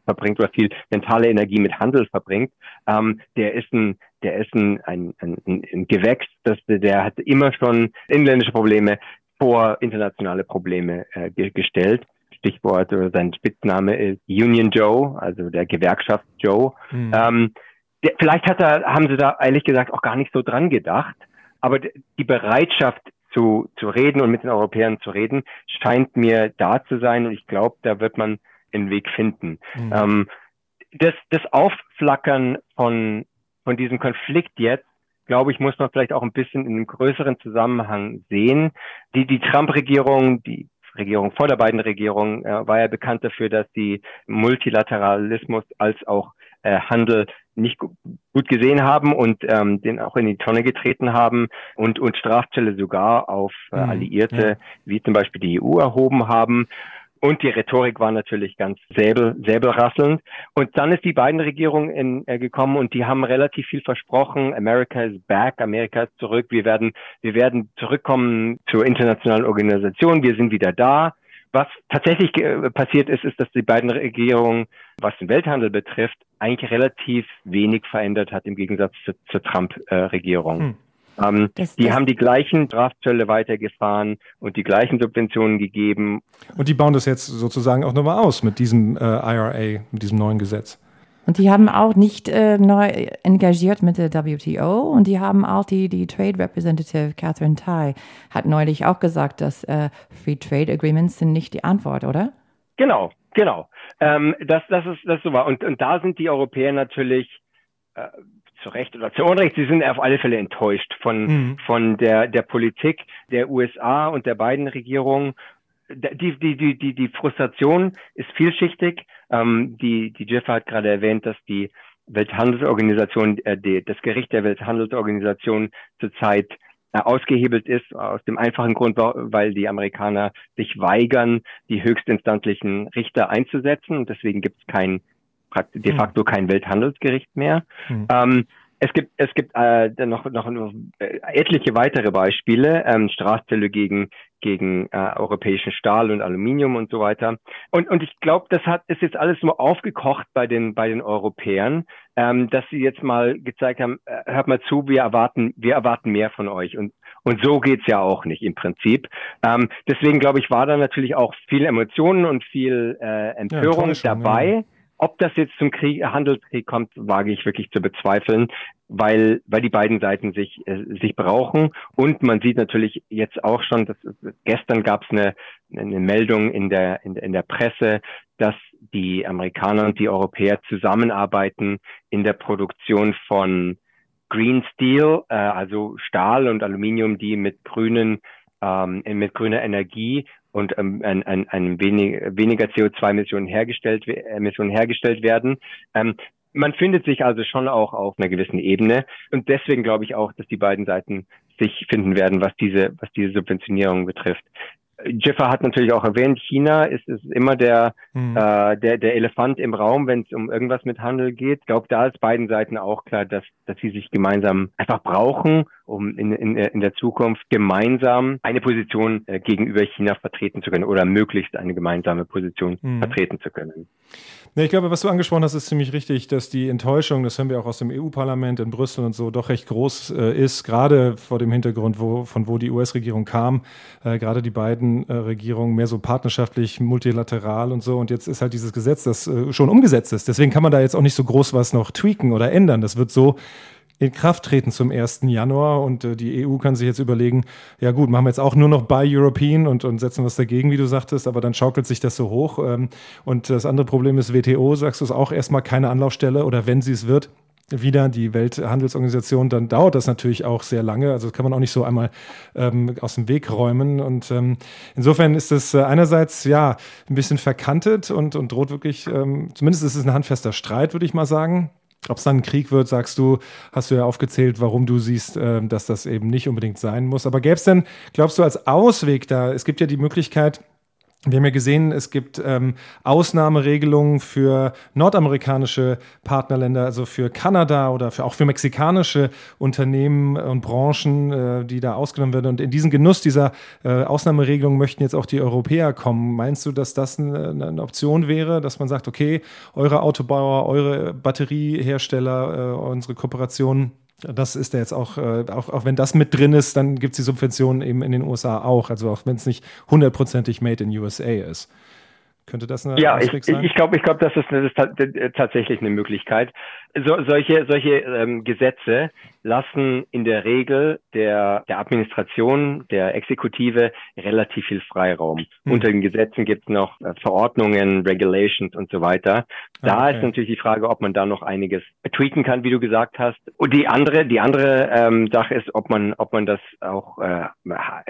S6: verbringt oder viel mentale Energie mit Handel verbringt. Ähm, der ist ein der ist ein, ein, ein, ein Gewächs, das, der hat immer schon inländische Probleme vor internationale Probleme äh, gestellt. Stichwort oder sein Spitzname ist Union Joe, also der Gewerkschaft Joe. Mhm. Ähm, vielleicht hat er, haben sie da ehrlich gesagt auch gar nicht so dran gedacht, aber die Bereitschaft zu, zu reden und mit den Europäern zu reden, scheint mir da zu sein und ich glaube, da wird man einen Weg finden. Mhm. Ähm, das, das Aufflackern von, von diesem Konflikt jetzt, glaube ich, muss man vielleicht auch ein bisschen in einem größeren Zusammenhang sehen. Die, die Trump-Regierung, die Regierung vor der beiden Regierungen, äh, war ja bekannt dafür, dass die Multilateralismus als auch äh, Handel nicht gut gesehen haben und ähm, den auch in die Tonne getreten haben und, und Strafzölle sogar auf äh, mhm, Alliierte ja. wie zum Beispiel die EU erhoben haben. Und die Rhetorik war natürlich ganz säbel, säbelrasselnd. Und dann ist die beiden Regierung in, äh, gekommen und die haben relativ viel versprochen. America is back, Amerika ist zurück. Wir werden, wir werden zurückkommen zur internationalen Organisation. Wir sind wieder da. Was tatsächlich äh, passiert ist, ist, dass die beiden Regierungen, was den Welthandel betrifft, eigentlich relativ wenig verändert hat im Gegensatz zu, zur Trump-Regierung. Hm. Ähm, das, die das haben die gleichen Strafzölle weitergefahren und die gleichen Subventionen gegeben.
S2: Und die bauen das jetzt sozusagen auch nochmal aus mit diesem äh, IRA, mit diesem neuen Gesetz.
S3: Und die haben auch nicht äh, neu engagiert mit der WTO und die haben auch die, die Trade Representative Catherine Tai hat neulich auch gesagt, dass äh, Free Trade Agreements sind nicht die Antwort, oder?
S6: Genau, genau. Ähm, das, das ist das so war. Und, und da sind die Europäer natürlich äh, zu Recht oder zu Unrecht, sie sind auf alle Fälle enttäuscht von, mhm. von der, der Politik der USA und der beiden Regierungen die, die, die, die, die Frustration ist vielschichtig. Ähm, die, die Jeff hat gerade erwähnt, dass die Welthandelsorganisation, äh, die, das Gericht der Welthandelsorganisation zurzeit äh, ausgehebelt ist, aus dem einfachen Grund, weil die Amerikaner sich weigern, die höchstinstanzlichen Richter einzusetzen. Und deswegen gibt es kein, de hm. facto kein Welthandelsgericht mehr. Mhm. Ähm, es gibt, es gibt äh, noch, noch, noch äh, etliche weitere Beispiele, ähm, Strafzölle gegen, gegen äh, europäischen Stahl und Aluminium und so weiter. Und, und ich glaube, das hat, ist jetzt alles nur aufgekocht bei den, bei den Europäern, ähm, dass sie jetzt mal gezeigt haben, äh, hört mal zu, wir erwarten, wir erwarten mehr von euch. Und, und so geht's ja auch nicht im Prinzip. Ähm, deswegen glaube ich, war da natürlich auch viel Emotionen und viel äh, Empörung ja, dabei. Ja. Ob das jetzt zum Krieg, Handelskrieg kommt, wage ich wirklich zu bezweifeln, weil, weil die beiden Seiten sich, äh, sich brauchen. Und man sieht natürlich jetzt auch schon, dass gestern gab es eine, eine Meldung in der, in, in der Presse, dass die Amerikaner und die Europäer zusammenarbeiten in der Produktion von Green Steel, äh, also Stahl und Aluminium, die mit grünen ähm, mit grüner Energie und ähm, ein, ein, ein wenig, weniger CO2-Emissionen hergestellt, Emissionen hergestellt werden. Ähm, man findet sich also schon auch auf einer gewissen Ebene und deswegen glaube ich auch, dass die beiden Seiten sich finden werden, was diese, was diese Subventionierung betrifft. Jiffer hat natürlich auch erwähnt, China ist, ist immer der, mhm. äh, der, der Elefant im Raum, wenn es um irgendwas mit Handel geht. Ich glaube, da ist beiden Seiten auch klar, dass, dass sie sich gemeinsam einfach brauchen, um in, in, in der Zukunft gemeinsam eine Position äh, gegenüber China vertreten zu können oder möglichst eine gemeinsame Position mhm. vertreten zu können.
S2: Ja, ich glaube, was du angesprochen hast, ist ziemlich richtig, dass die Enttäuschung, das hören wir auch aus dem EU-Parlament in Brüssel und so, doch recht groß äh, ist, gerade vor dem Hintergrund, wo, von wo die US-Regierung kam, äh, gerade die beiden äh, Regierungen mehr so partnerschaftlich, multilateral und so. Und jetzt ist halt dieses Gesetz, das äh, schon umgesetzt ist. Deswegen kann man da jetzt auch nicht so groß was noch tweaken oder ändern. Das wird so in Kraft treten zum 1. Januar und äh, die EU kann sich jetzt überlegen, ja gut, machen wir jetzt auch nur noch Buy European und, und setzen was dagegen, wie du sagtest, aber dann schaukelt sich das so hoch. Ähm, und das andere Problem ist WTO, sagst du es auch erstmal keine Anlaufstelle oder wenn sie es wird, wieder die Welthandelsorganisation, dann dauert das natürlich auch sehr lange. Also das kann man auch nicht so einmal ähm, aus dem Weg räumen. Und ähm, insofern ist es äh, einerseits ja ein bisschen verkantet und, und droht wirklich, ähm, zumindest ist es ein handfester Streit, würde ich mal sagen. Ob es dann ein Krieg wird, sagst du, hast du ja aufgezählt, warum du siehst, äh, dass das eben nicht unbedingt sein muss. Aber gäbe es denn, glaubst du, als Ausweg da, es gibt ja die Möglichkeit, wir haben ja gesehen, es gibt ähm, Ausnahmeregelungen für nordamerikanische Partnerländer, also für Kanada oder für, auch für mexikanische Unternehmen und Branchen, äh, die da ausgenommen werden. Und in diesen Genuss dieser äh, Ausnahmeregelung möchten jetzt auch die Europäer kommen. Meinst du, dass das eine, eine Option wäre, dass man sagt, okay, eure Autobauer, eure Batteriehersteller, äh, unsere Kooperationen, Das ist ja jetzt auch, äh, auch, auch wenn das mit drin ist, dann gibt es die Subventionen eben in den USA auch. Also auch wenn es nicht hundertprozentig made in USA ist. Könnte das eine
S6: Ja, Ausweg ich, sein? ich glaube, ich glaube, das ist, das ist tatsächlich eine Möglichkeit. So, solche solche ähm, Gesetze lassen in der Regel der, der Administration, der Exekutive relativ viel Freiraum. Mhm. Unter den Gesetzen gibt es noch äh, Verordnungen, Regulations und so weiter. Da ah, okay. ist natürlich die Frage, ob man da noch einiges tweaken kann, wie du gesagt hast. Und die andere, die andere ähm, Sache ist, ob man, ob man das auch äh,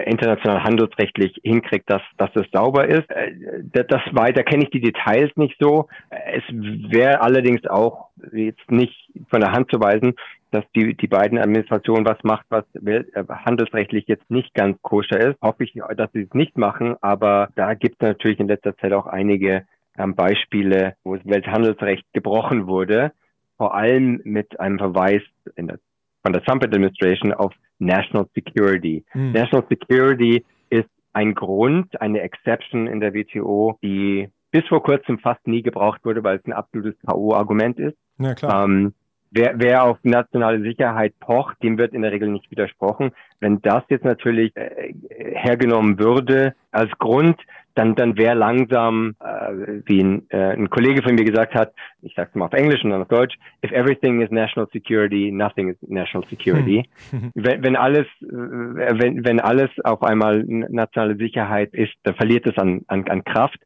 S6: international handelsrechtlich hinkriegt, dass, dass das sauber ist. Äh, das weiter kenne ich die Details nicht so. Es wäre allerdings auch jetzt nicht von der Hand zu weisen, dass die, die beiden Administrationen was macht, was äh, handelsrechtlich jetzt nicht ganz koscher ist. Hoffe ich, dass sie es nicht machen, aber da gibt es natürlich in letzter Zeit auch einige ähm, Beispiele, wo das Welthandelsrecht gebrochen wurde, vor allem mit einem Verweis der, von der Trump Administration auf National Security. Hm. National Security ist ein Grund, eine Exception in der WTO, die bis vor kurzem fast nie gebraucht wurde, weil es ein absolutes K.O.-Argument ist.
S2: Ja, klar.
S6: Ähm, wer, wer auf nationale Sicherheit pocht, dem wird in der Regel nicht widersprochen. Wenn das jetzt natürlich äh, hergenommen würde als Grund, dann, dann wäre langsam, äh, wie ein, äh, ein Kollege von mir gesagt hat, ich sage es mal auf Englisch und dann auf Deutsch, if everything is national security, nothing is national security. Hm. wenn, wenn alles, äh, wenn, wenn alles auf einmal nationale Sicherheit ist, dann verliert es an, an, an Kraft.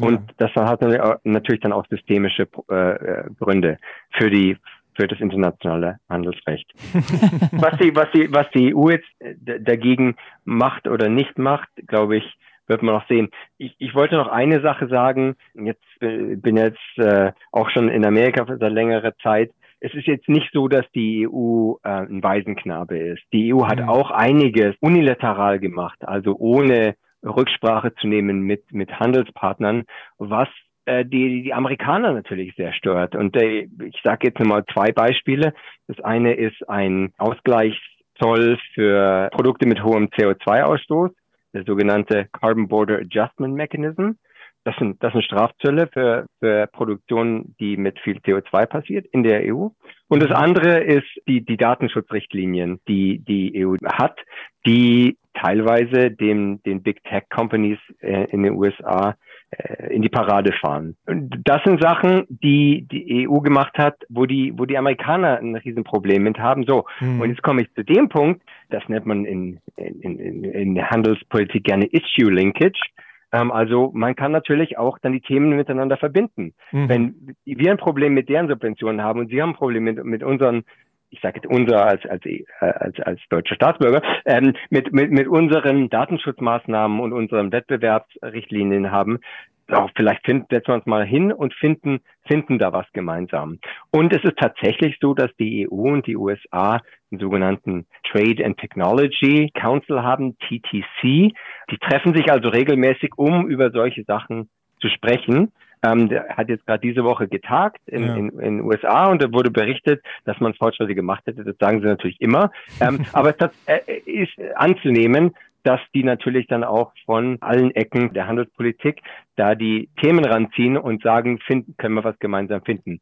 S6: Und das hat natürlich dann auch systemische äh, Gründe für die für das internationale Handelsrecht. was die, was die, was die EU jetzt dagegen macht oder nicht macht, glaube ich, wird man noch sehen. Ich, ich wollte noch eine Sache sagen. Jetzt äh, bin jetzt äh, auch schon in Amerika seit längerer Zeit. Es ist jetzt nicht so, dass die EU äh, ein Waisenknabe ist. Die EU hat mhm. auch einiges unilateral gemacht, also ohne Rücksprache zu nehmen mit, mit Handelspartnern, was äh, die, die Amerikaner natürlich sehr stört. Und äh, ich sage jetzt nochmal zwei Beispiele. Das eine ist ein Ausgleichszoll für Produkte mit hohem CO2-Ausstoß, der sogenannte Carbon Border Adjustment Mechanism. Das sind, das sind Strafzölle für, für Produktion, die mit viel CO2 passiert in der EU. Und das andere ist die, die Datenschutzrichtlinien, die die EU hat, die teilweise dem, den Big Tech Companies äh, in den USA äh, in die Parade fahren. Und das sind Sachen, die die EU gemacht hat, wo die, wo die Amerikaner ein Riesenproblem mit haben. So, mhm. und jetzt komme ich zu dem Punkt, das nennt man in, in, in, in der Handelspolitik gerne Issue Linkage. Ähm, also man kann natürlich auch dann die Themen miteinander verbinden. Mhm. Wenn wir ein Problem mit deren Subventionen haben und sie haben ein Problem mit, mit unseren ich sage jetzt unser als als als als deutscher Staatsbürger ähm, mit mit mit unseren Datenschutzmaßnahmen und unseren Wettbewerbsrichtlinien haben, auch vielleicht finden, setzen wir uns mal hin und finden, finden da was gemeinsam. Und es ist tatsächlich so, dass die EU und die USA einen sogenannten Trade and Technology Council haben, TTC. Die treffen sich also regelmäßig, um über solche Sachen zu sprechen. Ähm, der hat jetzt gerade diese Woche getagt in, ja. in, in USA und da wurde berichtet, dass man Fortschritte gemacht hätte. Das sagen sie natürlich immer. Ähm, aber es äh, ist anzunehmen, dass die natürlich dann auch von allen Ecken der Handelspolitik da die Themen ranziehen und sagen, finden, können wir was gemeinsam finden.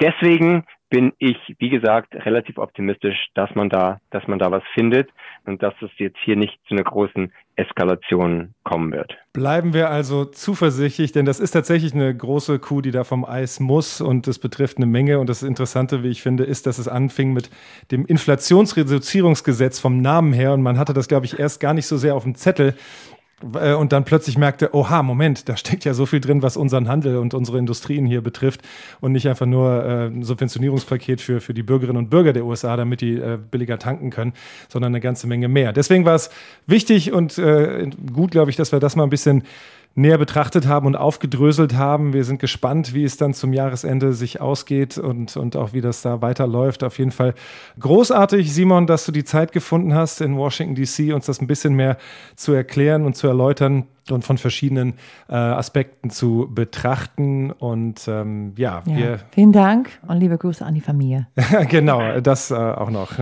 S6: Deswegen bin ich, wie gesagt, relativ optimistisch, dass man da, dass man da was findet und dass es jetzt hier nicht zu einer großen Eskalation kommen wird.
S2: Bleiben wir also zuversichtlich, denn das ist tatsächlich eine große Kuh, die da vom Eis muss und das betrifft eine Menge. Und das Interessante, wie ich finde, ist, dass es anfing mit dem Inflationsreduzierungsgesetz vom Namen her und man hatte das, glaube ich, erst gar nicht so sehr auf dem Zettel und dann plötzlich merkte, oha, Moment, da steckt ja so viel drin, was unseren Handel und unsere Industrien hier betrifft und nicht einfach nur äh, ein Subventionierungspaket für, für die Bürgerinnen und Bürger der USA, damit die äh, billiger tanken können, sondern eine ganze Menge mehr. Deswegen war es wichtig und äh, gut, glaube ich, dass wir das mal ein bisschen näher betrachtet haben und aufgedröselt haben. Wir sind gespannt, wie es dann zum Jahresende sich ausgeht und, und auch wie das da weiterläuft. Auf jeden Fall großartig, Simon, dass du die Zeit gefunden hast, in Washington DC uns das ein bisschen mehr zu erklären und zu erläutern und von verschiedenen äh, Aspekten zu betrachten. Und ähm, ja,
S3: ja,
S2: wir.
S3: Vielen Dank und liebe Grüße an die Familie.
S2: genau, das äh, auch noch.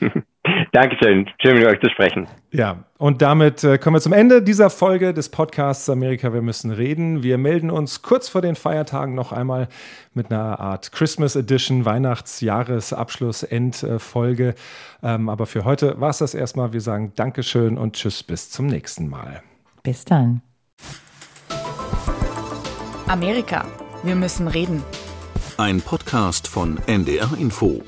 S6: Dankeschön. Schön mit euch zu sprechen.
S2: Ja, und damit äh, kommen wir zum Ende dieser Folge des Podcasts Amerika, wir müssen reden. Wir melden uns kurz vor den Feiertagen noch einmal mit einer Art Christmas Edition, Weihnachtsjahresabschluss, Endfolge. Ähm, aber für heute war es das erstmal. Wir sagen Dankeschön und Tschüss, bis zum nächsten Mal.
S3: Bis dann.
S4: Amerika, wir müssen reden.
S5: Ein Podcast von NDR Info.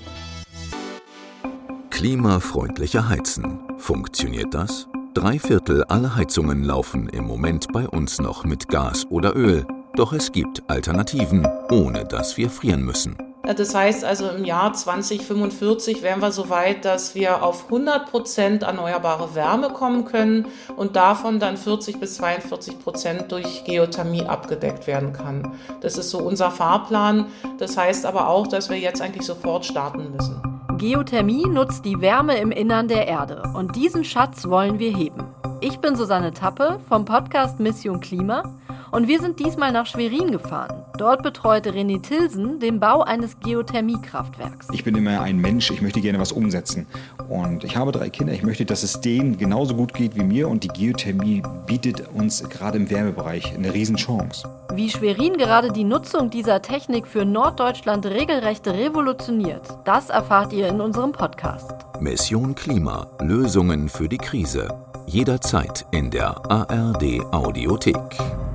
S5: Klimafreundlicher Heizen. Funktioniert das? Drei Viertel aller Heizungen laufen im Moment bei uns noch mit Gas oder Öl. Doch es gibt Alternativen, ohne dass wir frieren müssen.
S7: Das heißt also im Jahr 2045 wären wir so weit, dass wir auf 100 Prozent erneuerbare Wärme kommen können und davon dann 40 bis 42 Prozent durch Geothermie abgedeckt werden kann. Das ist so unser Fahrplan. Das heißt aber auch, dass wir jetzt eigentlich sofort starten müssen.
S8: Geothermie nutzt die Wärme im Innern der Erde und diesen Schatz wollen wir heben. Ich bin Susanne Tappe vom Podcast Mission Klima und wir sind diesmal nach Schwerin gefahren. Dort betreute René Tilsen den Bau eines Geothermiekraftwerks.
S9: Ich bin immer ein Mensch, ich möchte gerne was umsetzen. Und ich habe drei Kinder, ich möchte, dass es denen genauso gut geht wie mir. Und die Geothermie bietet uns gerade im Wärmebereich eine Riesenchance.
S8: Wie Schwerin gerade die Nutzung dieser Technik für Norddeutschland regelrecht revolutioniert, das erfahrt ihr in unserem Podcast.
S5: Mission Klima. Lösungen für die Krise. Jederzeit in der ARD Audiothek.